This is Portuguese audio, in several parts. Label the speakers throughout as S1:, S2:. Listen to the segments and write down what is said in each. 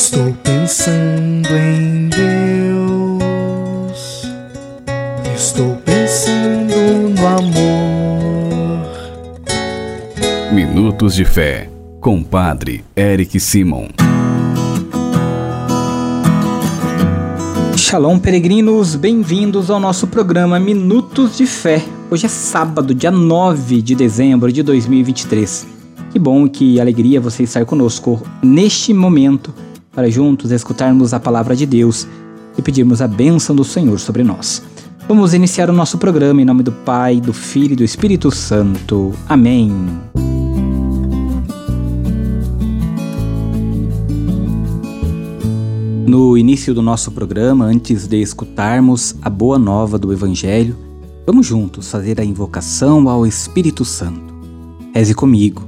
S1: Estou pensando em Deus. Estou pensando no amor.
S2: Minutos de Fé, com Padre Eric Simon.
S3: Shalom, peregrinos, bem-vindos ao nosso programa Minutos de Fé. Hoje é sábado, dia 9 de dezembro de 2023. Que bom e que alegria você estar conosco neste momento para juntos escutarmos a palavra de Deus e pedirmos a bênção do Senhor sobre nós. Vamos iniciar o nosso programa em nome do Pai, do Filho e do Espírito Santo. Amém. No início do nosso programa, antes de escutarmos a boa nova do Evangelho, vamos juntos fazer a invocação ao Espírito Santo. Reze comigo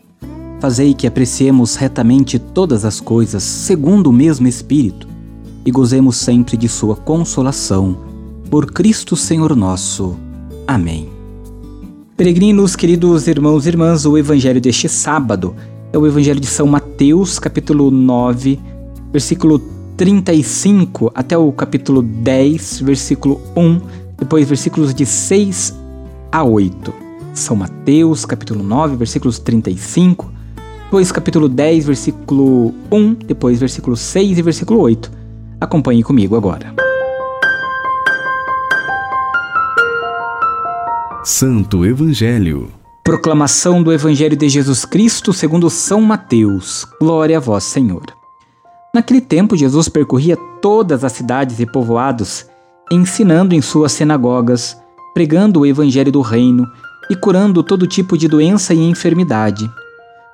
S3: Fazei que apreciemos retamente todas as coisas segundo o mesmo Espírito e gozemos sempre de Sua consolação. Por Cristo Senhor nosso. Amém. Peregrinos, queridos irmãos e irmãs, o Evangelho deste sábado é o Evangelho de São Mateus, capítulo 9, versículo 35 até o capítulo 10, versículo 1, depois versículos de 6 a 8. São Mateus, capítulo 9, versículos 35 depois capítulo 10, versículo 1, depois versículo 6 e versículo 8. Acompanhe comigo agora.
S2: Santo Evangelho.
S3: Proclamação do Evangelho de Jesus Cristo segundo São Mateus. Glória a vós, Senhor. Naquele tempo, Jesus percorria todas as cidades e povoados, ensinando em suas sinagogas, pregando o Evangelho do Reino e curando todo tipo de doença e enfermidade.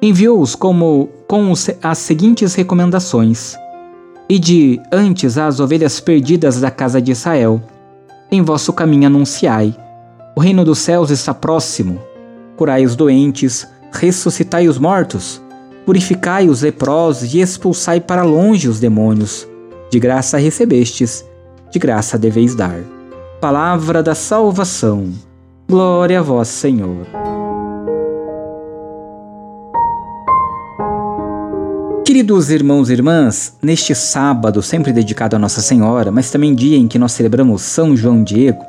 S3: enviou-os como com as seguintes recomendações: E de antes as ovelhas perdidas da casa de Israel. Em vosso caminho anunciai: O reino dos céus está próximo. Curai os doentes, ressuscitai os mortos, purificai os leprosos e expulsai para longe os demônios. De graça recebestes, de graça deveis dar. Palavra da salvação. Glória a vós, Senhor. Queridos irmãos e irmãs, neste sábado, sempre dedicado a Nossa Senhora, mas também dia em que nós celebramos São João Diego,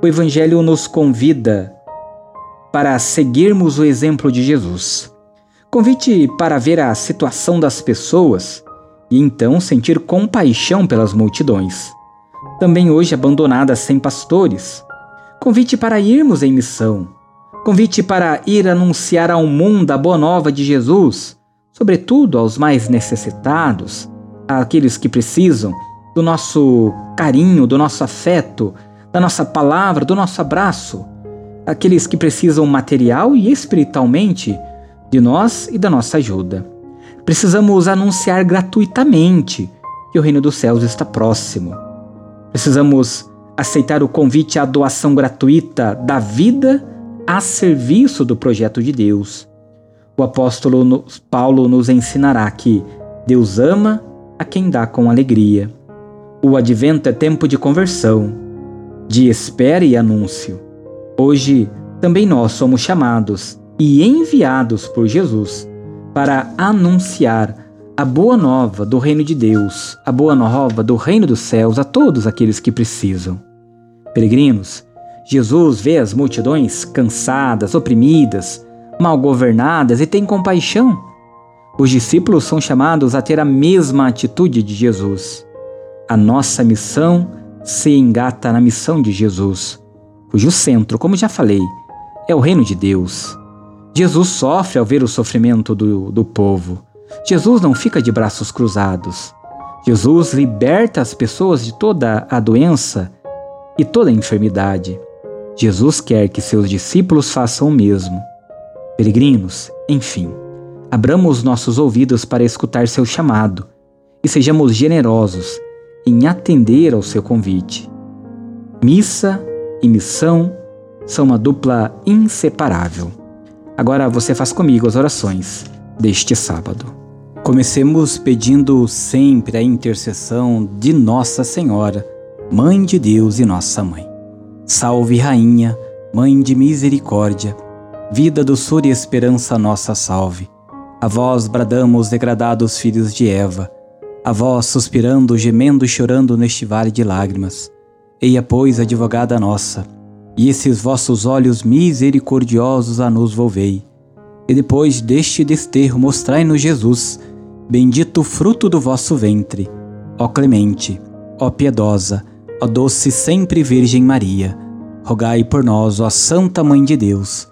S3: o Evangelho nos convida para seguirmos o exemplo de Jesus. Convite para ver a situação das pessoas e então sentir compaixão pelas multidões, também hoje abandonadas sem pastores. Convite para irmos em missão. Convite para ir anunciar ao mundo a boa nova de Jesus sobretudo aos mais necessitados, àqueles que precisam do nosso carinho, do nosso afeto, da nossa palavra, do nosso abraço, aqueles que precisam material e espiritualmente de nós e da nossa ajuda. Precisamos anunciar gratuitamente que o reino dos céus está próximo. Precisamos aceitar o convite à doação gratuita da vida a serviço do projeto de Deus o apóstolo Paulo nos ensinará que Deus ama a quem dá com alegria. O advento é tempo de conversão, de espera e anúncio. Hoje, também nós somos chamados e enviados por Jesus para anunciar a boa nova do reino de Deus, a boa nova do reino dos céus a todos aqueles que precisam. Peregrinos, Jesus vê as multidões cansadas, oprimidas, mal governadas e têm compaixão. Os discípulos são chamados a ter a mesma atitude de Jesus. A nossa missão se engata na missão de Jesus, cujo centro, como já falei, é o reino de Deus. Jesus sofre ao ver o sofrimento do, do povo. Jesus não fica de braços cruzados. Jesus liberta as pessoas de toda a doença e toda a enfermidade. Jesus quer que seus discípulos façam o mesmo. Peregrinos, enfim, abramos nossos ouvidos para escutar seu chamado e sejamos generosos em atender ao seu convite. Missa e missão são uma dupla inseparável. Agora você faz comigo as orações deste sábado. Comecemos pedindo sempre a intercessão de Nossa Senhora, Mãe de Deus e Nossa Mãe. Salve, Rainha, Mãe de Misericórdia, vida, doçura e esperança, nossa salve. A vós bradamos, degradados filhos de Eva, a vós suspirando, gemendo e chorando neste vale de lágrimas. Eia, pois, advogada nossa, e esses vossos olhos misericordiosos a nos volvei. E depois deste desterro mostrai-nos Jesus, bendito fruto do vosso ventre. Ó clemente, ó piedosa, ó doce sempre Virgem Maria, rogai por nós, ó Santa Mãe de Deus,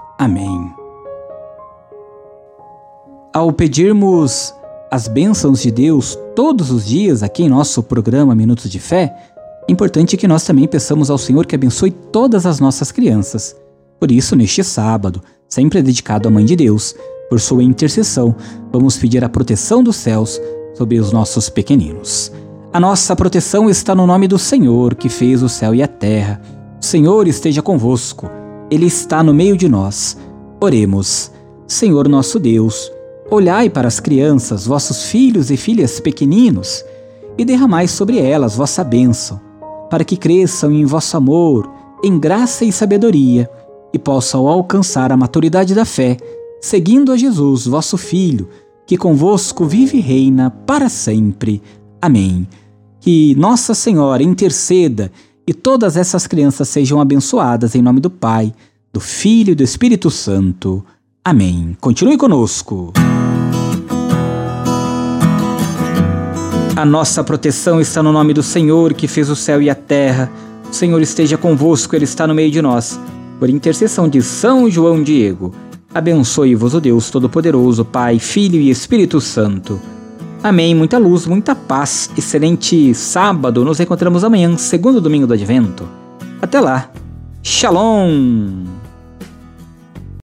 S3: Amém. Ao pedirmos as bênçãos de Deus todos os dias aqui em nosso programa Minutos de Fé, é importante que nós também peçamos ao Senhor que abençoe todas as nossas crianças. Por isso, neste sábado, sempre dedicado à Mãe de Deus, por sua intercessão, vamos pedir a proteção dos céus sobre os nossos pequeninos. A nossa proteção está no nome do Senhor, que fez o céu e a terra. O Senhor esteja convosco, Ele está no meio de nós. Oremos. Senhor nosso Deus, Olhai para as crianças, vossos filhos e filhas pequeninos, e derramai sobre elas vossa bênção, para que cresçam em vosso amor, em graça e sabedoria, e possam alcançar a maturidade da fé, seguindo a Jesus, vosso Filho, que convosco vive e reina para sempre. Amém. Que Nossa Senhora interceda e todas essas crianças sejam abençoadas em nome do Pai, do Filho e do Espírito Santo. Amém. Continue conosco. A nossa proteção está no nome do Senhor, que fez o céu e a terra. O Senhor esteja convosco, Ele está no meio de nós. Por intercessão de São João Diego, abençoe-vos o Deus Todo-Poderoso, Pai, Filho e Espírito Santo. Amém. Muita luz, muita paz. Excelente sábado. Nos encontramos amanhã, segundo domingo do Advento. Até lá. Shalom!